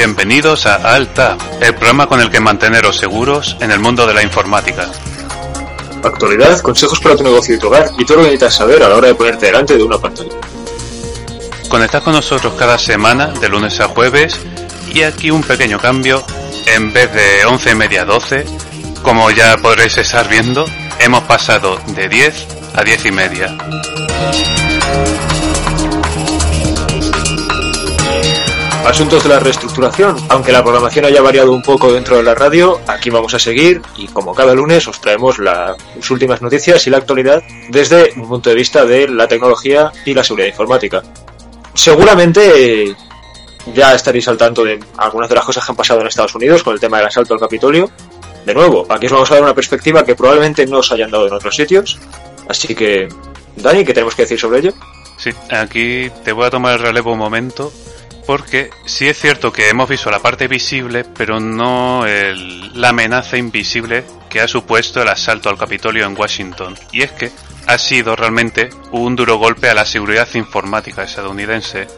Bienvenidos a Alta, el programa con el que manteneros seguros en el mundo de la informática. Actualidad, consejos para tu negocio y tu hogar y todo lo que necesitas saber a la hora de ponerte delante de una pantalla. Conectad con nosotros cada semana, de lunes a jueves, y aquí un pequeño cambio, en vez de 11 y media 12, como ya podréis estar viendo, hemos pasado de 10 a 10 y media. Asuntos de la reestructuración. Aunque la programación haya variado un poco dentro de la radio, aquí vamos a seguir y como cada lunes os traemos las últimas noticias y la actualidad desde un punto de vista de la tecnología y la seguridad informática. Seguramente ya estaréis al tanto de algunas de las cosas que han pasado en Estados Unidos con el tema del asalto al Capitolio. De nuevo, aquí os vamos a dar una perspectiva que probablemente no os hayan dado en otros sitios. Así que, Dani, ¿qué tenemos que decir sobre ello? Sí, aquí te voy a tomar el relevo un momento porque sí es cierto que hemos visto la parte visible, pero no el- la amenaza invisible que ha supuesto el asalto al Capitolio en Washington. Y es que ha sido realmente un duro golpe a la seguridad informática estadounidense.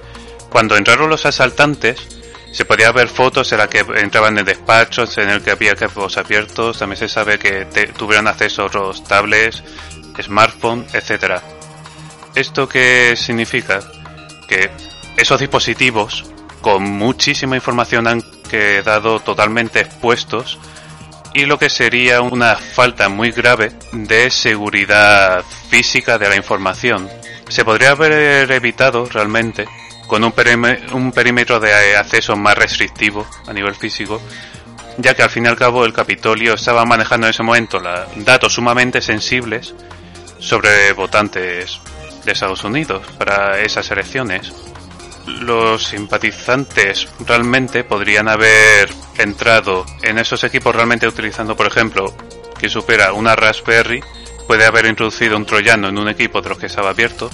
Cuando entraron los asaltantes, se podía ver fotos en las que entraban en despachos, en el que había cabos abiertos, también se sabe que te- tuvieron acceso a otros tablets, smartphones, etcétera. ¿Esto qué significa? Que esos dispositivos con muchísima información han quedado totalmente expuestos y lo que sería una falta muy grave de seguridad física de la información. Se podría haber evitado realmente con un, un perímetro de acceso más restrictivo a nivel físico, ya que al fin y al cabo el Capitolio estaba manejando en ese momento datos sumamente sensibles sobre votantes de Estados Unidos para esas elecciones. Los simpatizantes realmente podrían haber entrado en esos equipos realmente utilizando, por ejemplo, que supera una Raspberry, puede haber introducido un troyano en un equipo de los que estaba abierto,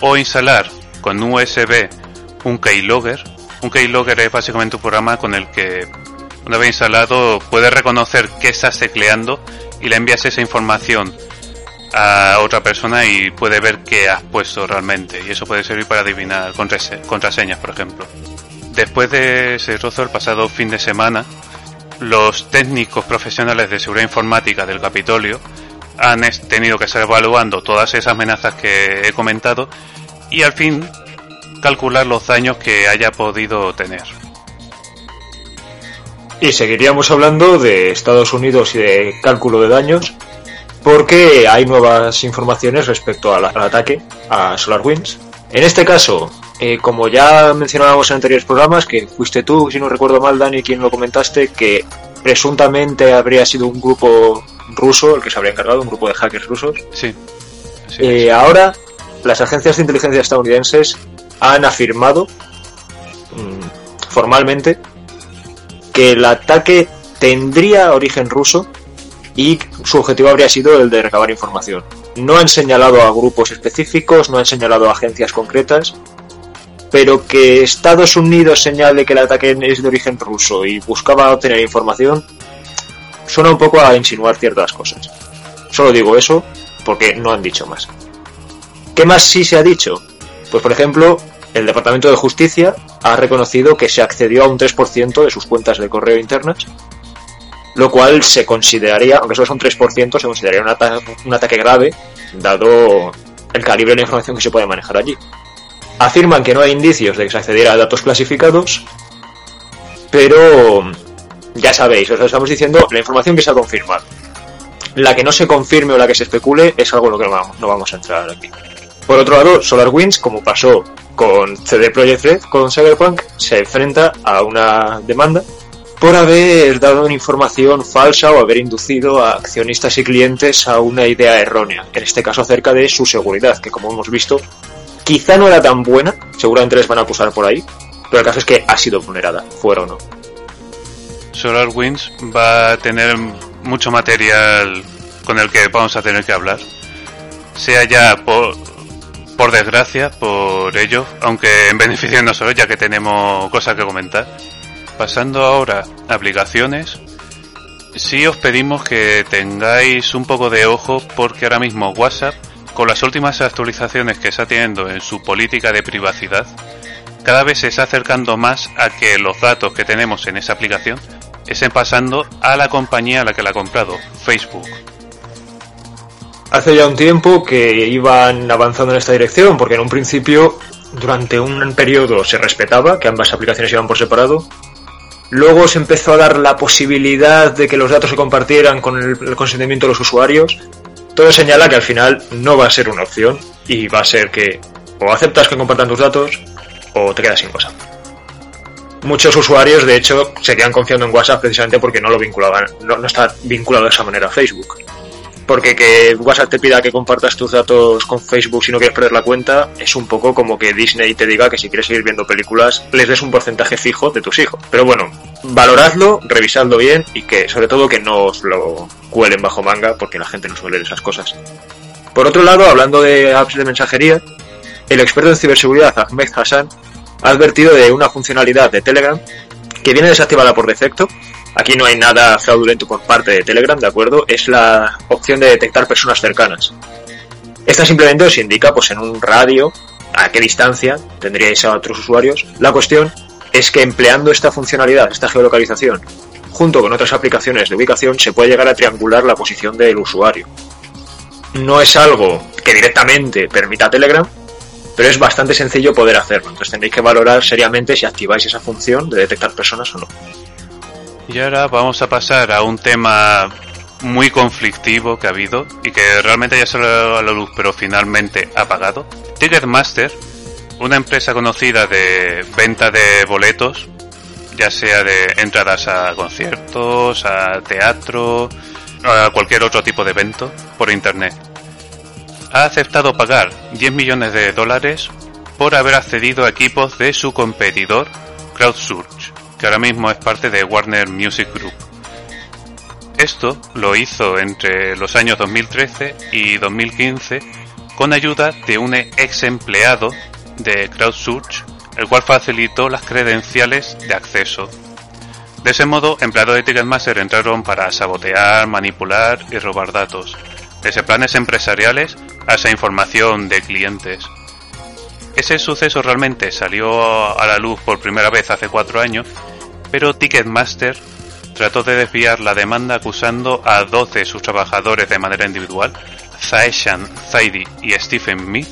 o instalar con USB un keylogger. Un keylogger es básicamente un programa con el que, una vez instalado, puede reconocer qué estás tecleando y le envías esa información a otra persona y puede ver qué has puesto realmente. Y eso puede servir para adivinar contrase- contraseñas, por ejemplo. Después de ese trozo, el pasado fin de semana, los técnicos profesionales de seguridad informática del Capitolio han tenido que estar evaluando todas esas amenazas que he comentado y al fin calcular los daños que haya podido tener. Y seguiríamos hablando de Estados Unidos y de cálculo de daños, porque hay nuevas informaciones respecto al, al ataque a SolarWinds. En este caso, eh, como ya mencionábamos en anteriores programas, que fuiste tú, si no recuerdo mal, Dani, quien lo comentaste, que presuntamente habría sido un grupo ruso el que se habría encargado, un grupo de hackers rusos. Sí. sí, Eh, ahora, las agencias de inteligencia estadounidenses han afirmado mm, formalmente que el ataque tendría origen ruso y su objetivo habría sido el de recabar información. No han señalado a grupos específicos, no han señalado a agencias concretas, pero que Estados Unidos señale que el ataque es de origen ruso y buscaba obtener información, suena un poco a insinuar ciertas cosas. Solo digo eso porque no han dicho más. ¿Qué más sí se ha dicho? Pues por ejemplo, el Departamento de Justicia ha reconocido que se accedió a un 3% de sus cuentas de correo internas, lo cual se consideraría, aunque solo son 3%, se consideraría un, ata- un ataque grave, dado el calibre de la información que se puede manejar allí. Afirman que no hay indicios de que se accediera a datos clasificados, pero ya sabéis, os estamos diciendo la información que se ha confirmado. La que no se confirme o la que se especule es algo en lo que no vamos a entrar aquí. Por otro lado, SolarWinds, como pasó con CD Projekt Red, con Cyberpunk, se enfrenta a una demanda por haber dado información falsa o haber inducido a accionistas y clientes a una idea errónea, en este caso acerca de su seguridad, que como hemos visto, quizá no era tan buena, seguramente les van a acusar por ahí, pero el caso es que ha sido vulnerada, fuera o no. SolarWinds va a tener mucho material con el que vamos a tener que hablar, sea ya por, por desgracia, por ello, aunque en beneficio de nosotros, ya que tenemos cosas que comentar Pasando ahora a aplicaciones, sí os pedimos que tengáis un poco de ojo porque ahora mismo WhatsApp, con las últimas actualizaciones que está teniendo en su política de privacidad, cada vez se está acercando más a que los datos que tenemos en esa aplicación estén pasando a la compañía a la que la ha comprado, Facebook. Hace ya un tiempo que iban avanzando en esta dirección, porque en un principio, durante un periodo se respetaba que ambas aplicaciones iban por separado, Luego se empezó a dar la posibilidad de que los datos se compartieran con el, consentimiento de los usuarios. Todo señala que al final no va a ser una opción y va a ser que o aceptas que compartan tus datos o te quedas sin cosa. Muchos usuarios, de hecho, se confiando en WhatsApp precisamente porque no lo vinculaban, no está vinculado de esa manera a Facebook porque que WhatsApp te pida que compartas tus datos con Facebook si no quieres perder la cuenta es un poco como que Disney te diga que si quieres seguir viendo películas les des un porcentaje fijo de tus hijos. Pero bueno, valoradlo, revisadlo bien y que sobre todo que no os lo cuelen bajo manga porque la gente no suele leer esas cosas. Por otro lado, hablando de apps de mensajería, el experto en ciberseguridad Ahmed Hassan ha advertido de una funcionalidad de Telegram que viene desactivada por defecto Aquí no hay nada fraudulento por parte de Telegram, ¿de acuerdo? Es la opción de detectar personas cercanas. Esta simplemente os indica, pues en un radio, a qué distancia tendríais a otros usuarios. La cuestión es que empleando esta funcionalidad, esta geolocalización, junto con otras aplicaciones de ubicación, se puede llegar a triangular la posición del usuario. No es algo que directamente permita Telegram, pero es bastante sencillo poder hacerlo. Entonces tendréis que valorar seriamente si activáis esa función de detectar personas o no. Y ahora vamos a pasar a un tema muy conflictivo que ha habido y que realmente ya lo a la luz, pero finalmente ha pagado. Ticketmaster, una empresa conocida de venta de boletos, ya sea de entradas a conciertos, a teatro, a cualquier otro tipo de evento por internet, ha aceptado pagar 10 millones de dólares por haber accedido a equipos de su competidor CrowdSurge que ahora mismo es parte de Warner Music Group. Esto lo hizo entre los años 2013 y 2015 con ayuda de un ex empleado de CrowdSurge, el cual facilitó las credenciales de acceso. De ese modo, empleados de Ticketmaster entraron para sabotear, manipular y robar datos, desde planes empresariales hasta información de clientes. Ese suceso realmente salió a la luz por primera vez hace cuatro años, pero Ticketmaster trató de desviar la demanda acusando a 12 de sus trabajadores de manera individual, Zaeshan, Zaidi y Stephen Me,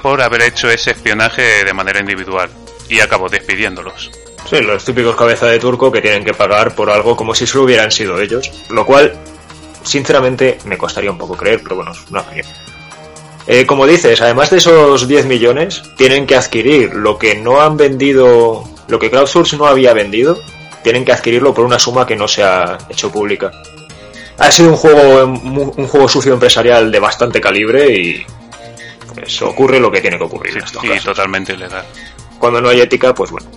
por haber hecho ese espionaje de manera individual, y acabó despidiéndolos. Sí, los típicos cabeza de turco que tienen que pagar por algo como si solo hubieran sido ellos, lo cual, sinceramente, me costaría un poco creer, pero bueno, es una opinión. Eh, como dices, además de esos 10 millones, tienen que adquirir lo que no han vendido, lo que CrowdSource no había vendido, tienen que adquirirlo por una suma que no se ha hecho pública. Ha sido un juego, un juego sucio empresarial de bastante calibre y pues ocurre lo que tiene que ocurrir. Sí, totalmente ilegal. Cuando no hay ética, pues bueno.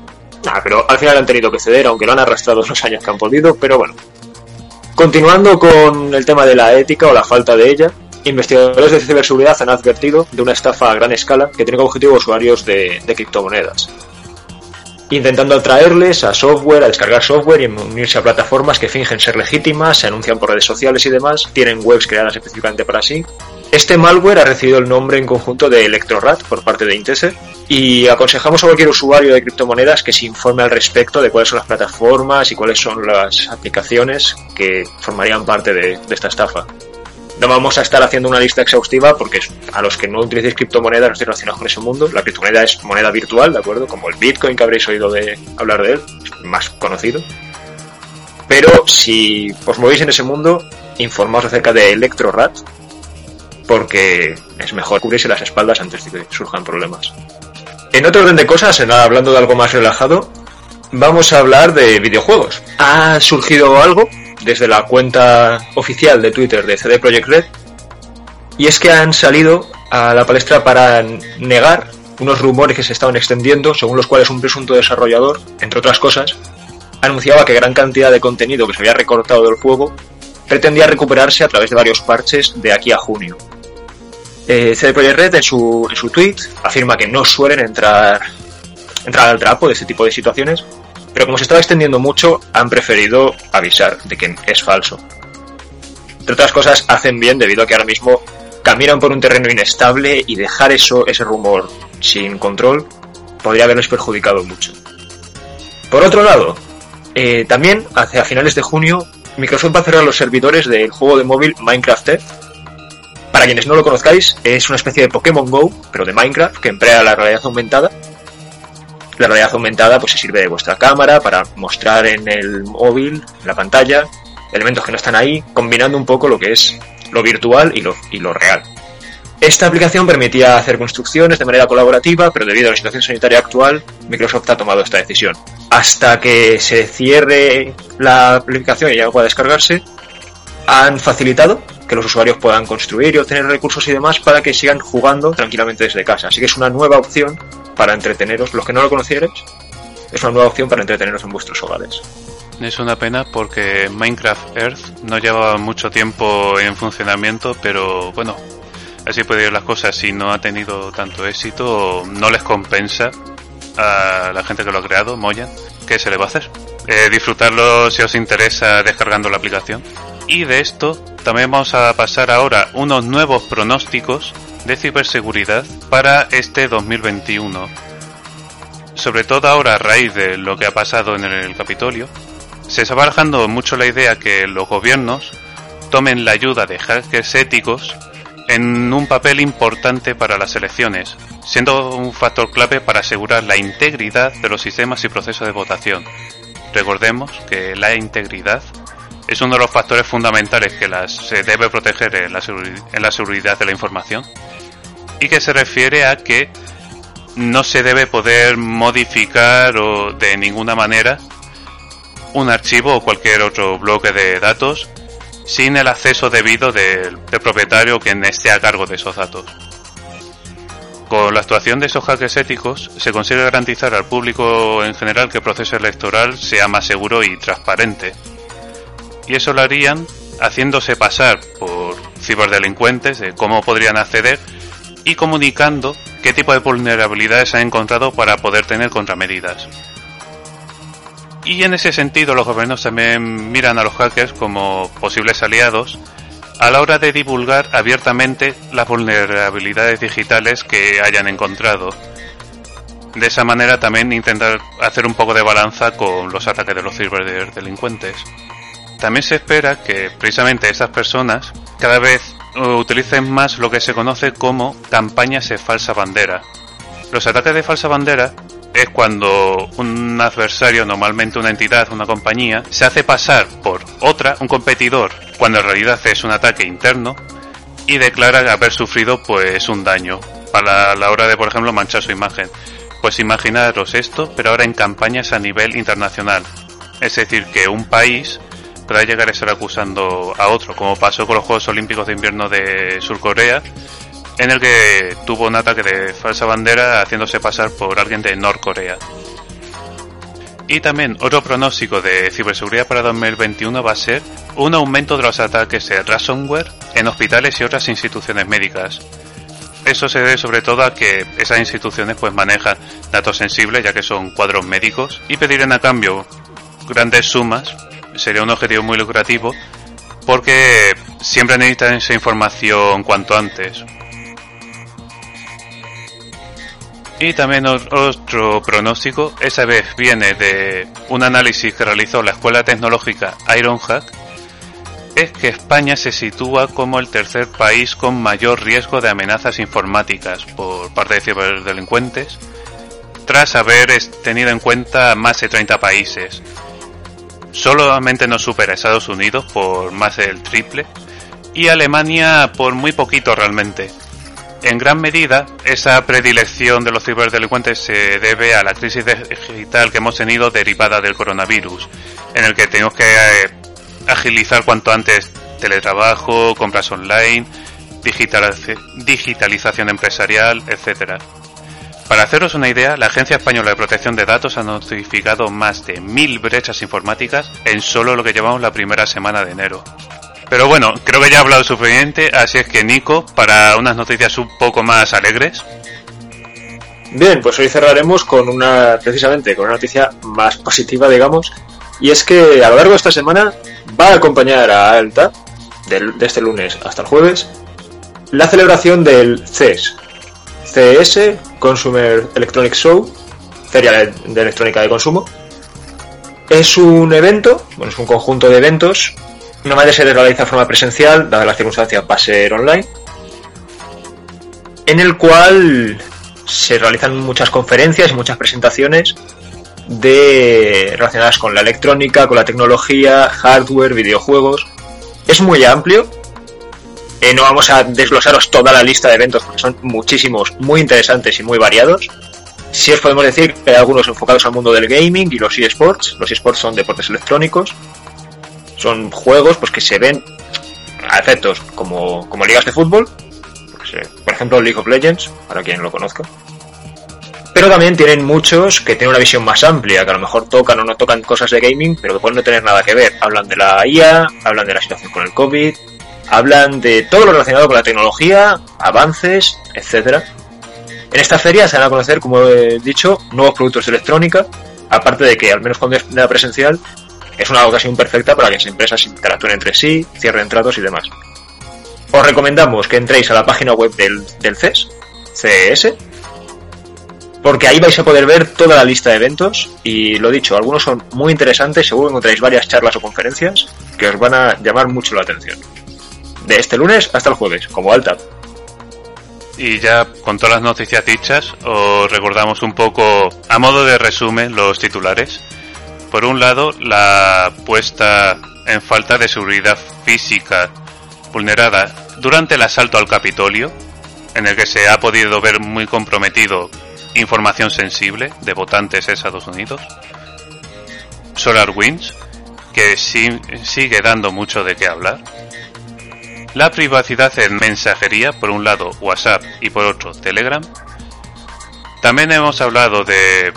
pero al final han tenido que ceder, aunque lo han arrastrado los años que han podido, pero bueno. Continuando con el tema de la ética o la falta de ella, Investigadores de ciberseguridad han advertido de una estafa a gran escala que tiene como objetivo usuarios de, criptomonedas, intentando atraerles a software, a descargar software y unirse a plataformas que fingen ser legítimas, se anuncian por redes sociales y demás, tienen webs creadas específicamente para sí. Este malware ha recibido el nombre en conjunto de Electrorat por parte de Inteser y aconsejamos a cualquier usuario de criptomonedas que se informe al respecto de cuáles son las plataformas y cuáles son las aplicaciones que formarían parte de esta estafa. No vamos a estar haciendo una lista exhaustiva porque a los que no utilicéis criptomonedas no estéis relacionados con ese mundo. La criptomoneda es moneda virtual, ¿de acuerdo? Como el Bitcoin que habréis oído hablar de él, más conocido. Pero si os movéis en ese mundo, informaos acerca de ElectroRat, porque es mejor cubrirse las espaldas antes de que surjan problemas. En otro orden de cosas, hablando de algo más relajado, vamos a hablar de videojuegos. Ha surgido algo desde la cuenta oficial de Twitter de CD Projekt Red y es que han salido a la palestra para negar unos rumores que se estaban extendiendo, según los cuales un presunto desarrollador, entre otras cosas, anunciaba que gran cantidad de contenido que se había recortado del juego pretendía recuperarse a través de varios parches de aquí a junio. Eh, CD Projekt Red en su, en su tweet afirma que no suelen entrar, entrar al trapo de este tipo de situaciones, pero como se estaba extendiendo mucho, han preferido avisar de que es falso. Entre otras cosas, hacen bien debido a que ahora mismo caminan por un terreno inestable y dejar eso, ese rumor sin control podría haberles perjudicado mucho. Por otro lado, eh, también hacia finales de junio Microsoft va a cerrar los servidores del juego de móvil Minecraft Earth. Para quienes no lo conozcáis, es una especie de Pokémon Go, pero de Minecraft, que emplea la realidad aumentada. La realidad aumentada pues se sirve de vuestra cámara para mostrar en el móvil, en la pantalla, elementos que no están ahí, combinando un poco lo que es lo virtual y lo, y lo real. Esta aplicación permitía hacer construcciones de manera colaborativa, pero debido a la situación sanitaria actual, Microsoft ha tomado esta decisión. Hasta que se cierre la aplicación y ya pueda descargarse, han facilitado que los usuarios puedan construir y obtener recursos y demás para que sigan jugando tranquilamente desde casa. Así que es una nueva opción para entreteneros. Los que no lo conocierais, es una nueva opción para entreteneros en vuestros hogares. Es una pena porque Minecraft Earth no llevaba mucho tiempo en funcionamiento, pero bueno, así puede ir las cosas. Si no ha tenido tanto éxito, no les compensa a la gente que lo ha creado, Moyan, ¿qué se le va a hacer? Eh, disfrutarlo si os interesa descargando la aplicación. Y de esto también vamos a pasar ahora unos nuevos pronósticos de ciberseguridad para este 2021. Sobre todo ahora a raíz de lo que ha pasado en el Capitolio, se está barajando mucho la idea que los gobiernos tomen la ayuda de hackers éticos en un papel importante para las elecciones, siendo un factor clave para asegurar la integridad de los sistemas y procesos de votación. Recordemos que la integridad es uno de los factores fundamentales que se debe proteger en la, seguridad de la información y que se refiere a que no se debe poder modificar o de ninguna manera un archivo o cualquier otro bloque de datos sin el acceso debido del, propietario que esté a cargo de esos datos. Con la actuación de esos hackers éticos se consigue garantizar al público en general que el proceso electoral sea más seguro y transparente. Y eso lo harían haciéndose pasar por ciberdelincuentes de cómo podrían acceder y comunicando qué tipo de vulnerabilidades han encontrado para poder tener contramedidas. Y en ese sentido los gobiernos también miran a los hackers como posibles aliados a la hora de divulgar abiertamente las vulnerabilidades digitales que hayan encontrado. De esa manera también intentar hacer un poco de balanza con los ataques de los ciberdelincuentes. También se espera que precisamente estas personas cada vez utilicen más lo que se conoce como campañas de falsa bandera. Los ataques de falsa bandera es cuando un adversario, normalmente una entidad, una compañía, se hace pasar por otra, un competidor, cuando en realidad es un ataque interno y declara haber sufrido pues un daño para la hora de, por ejemplo, manchar su imagen. Pues imaginaros esto, pero ahora en campañas a nivel internacional. Es decir, que un país pueda llegar a estar acusando a otro, como pasó con los Juegos Olímpicos de Invierno de Surcorea, en el que tuvo un ataque de falsa bandera haciéndose pasar por alguien de Norcorea. Y también otro pronóstico de ciberseguridad para 2021 va a ser un aumento de los ataques de ransomware en hospitales y otras instituciones médicas. Eso se debe sobre todo a que esas instituciones pues manejan datos sensibles ya que son cuadros médicos y pedirán a cambio grandes sumas sería un objetivo muy lucrativo porque siempre necesitan esa información cuanto antes. Y también otro pronóstico, esa vez viene de un análisis que realizó la Escuela Tecnológica Ironhack, es que España se sitúa como el tercer país con mayor riesgo de amenazas informáticas por parte de ciberdelincuentes, tras haber tenido en cuenta más de 30 países. Solamente nos supera Estados Unidos por más del triple y Alemania por muy poquito realmente. En gran medida, esa predilección de los ciberdelincuentes se debe a la crisis digital que hemos tenido derivada del coronavirus, en el que tenemos que eh, agilizar cuanto antes teletrabajo, compras online, digitalización empresarial, etc. Para haceros una idea, la Agencia Española de Protección de Datos ha notificado más de mil brechas informáticas en solo lo que llevamos la primera semana de enero. Pero bueno, creo que ya he hablado suficiente, así es que Nico, para unas noticias un poco más alegres. Bien, pues hoy cerraremos con una, precisamente, con una noticia más positiva, digamos, y es que a lo largo de esta semana va a acompañar a Alta, de este lunes hasta el jueves, la celebración del CES, CES, Consumer Electronics Show, Feria de Electrónica de Consumo. Es un evento, bueno, es un conjunto de eventos Normalmente se realiza de forma presencial, dada las circunstancias va a ser online, en el cual se realizan muchas conferencias y muchas presentaciones relacionadas con la electrónica, con la tecnología, hardware, videojuegos. Es muy amplio. Eh, no vamos a desglosaros toda la lista de eventos porque son muchísimos, muy interesantes y muy variados. Si os podemos decir que hay algunos enfocados al mundo del gaming y los eSports. Los eSports son deportes electrónicos son juegos pues que se ven a efectos como, como ligas de fútbol, pues, por ejemplo League of Legends, para quien lo conozca. Pero también tienen muchos que tienen una visión más amplia, que a lo mejor tocan o no tocan cosas de gaming, pero que pueden no tener nada que ver. Hablan de la IA, hablan de la situación con el COVID, hablan de todo lo relacionado con la tecnología, avances, etcétera. En esta feria se van a conocer, como he dicho, nuevos productos de electrónica, aparte de que, al menos cuando es la presencial, es una ocasión perfecta para que las empresas interactúen entre sí, cierren tratos y demás. Os recomendamos que entréis a la página web del, del CES, CES, porque ahí vais a poder ver toda la lista de eventos y lo dicho, algunos son muy interesantes, seguro encontráis varias charlas o conferencias que os van a llamar mucho la atención. De este lunes hasta el jueves, como alta. Y ya con todas las noticias dichas, os recordamos un poco, a modo de resumen, los titulares. Por un lado, la puesta en falta de seguridad física vulnerada durante el asalto al Capitolio, en el que se ha podido ver muy comprometido información sensible de votantes de Estados Unidos. SolarWinds, que sigue dando mucho de qué hablar. La privacidad en mensajería, por un lado WhatsApp y por otro Telegram. También hemos hablado de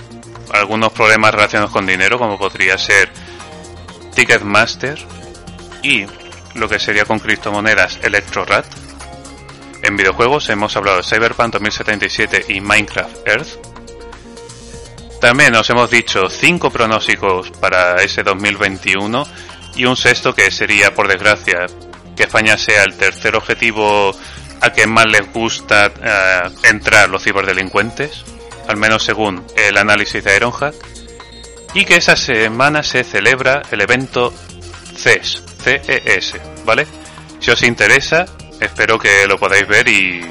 algunos problemas relacionados con dinero, como podría ser Ticketmaster y lo que sería con criptomonedas Electrorat. En videojuegos hemos hablado de Cyberpunk 2077 y Minecraft Earth. También nos hemos dicho cinco pronósticos para ese 2021 y un sexto que sería, por desgracia, que España sea el tercer objetivo a que más les gusta eh, entrar los ciberdelincuentes al menos según el análisis de Ironhack, y que esa semana se celebra el evento CES, CES, ¿vale? Si os interesa, espero que lo podáis ver y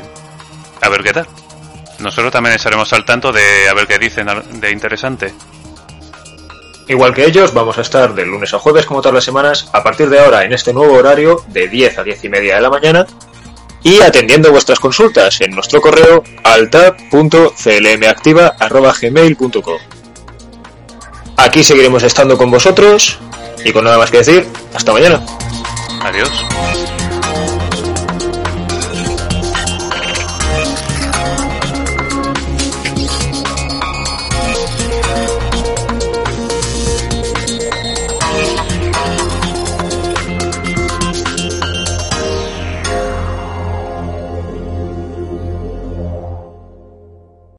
a ver qué tal. Nosotros también estaremos al tanto de a ver qué dicen de interesante. Igual que ellos, vamos a estar de lunes a jueves, como todas las semanas, a partir de ahora en este nuevo horario de 10 a 10 y media de la mañana, y atendiendo vuestras consultas en nuestro correo alta.clmactiva.gmail.com. Aquí seguiremos estando con vosotros y con nada más que decir, hasta mañana. Adiós.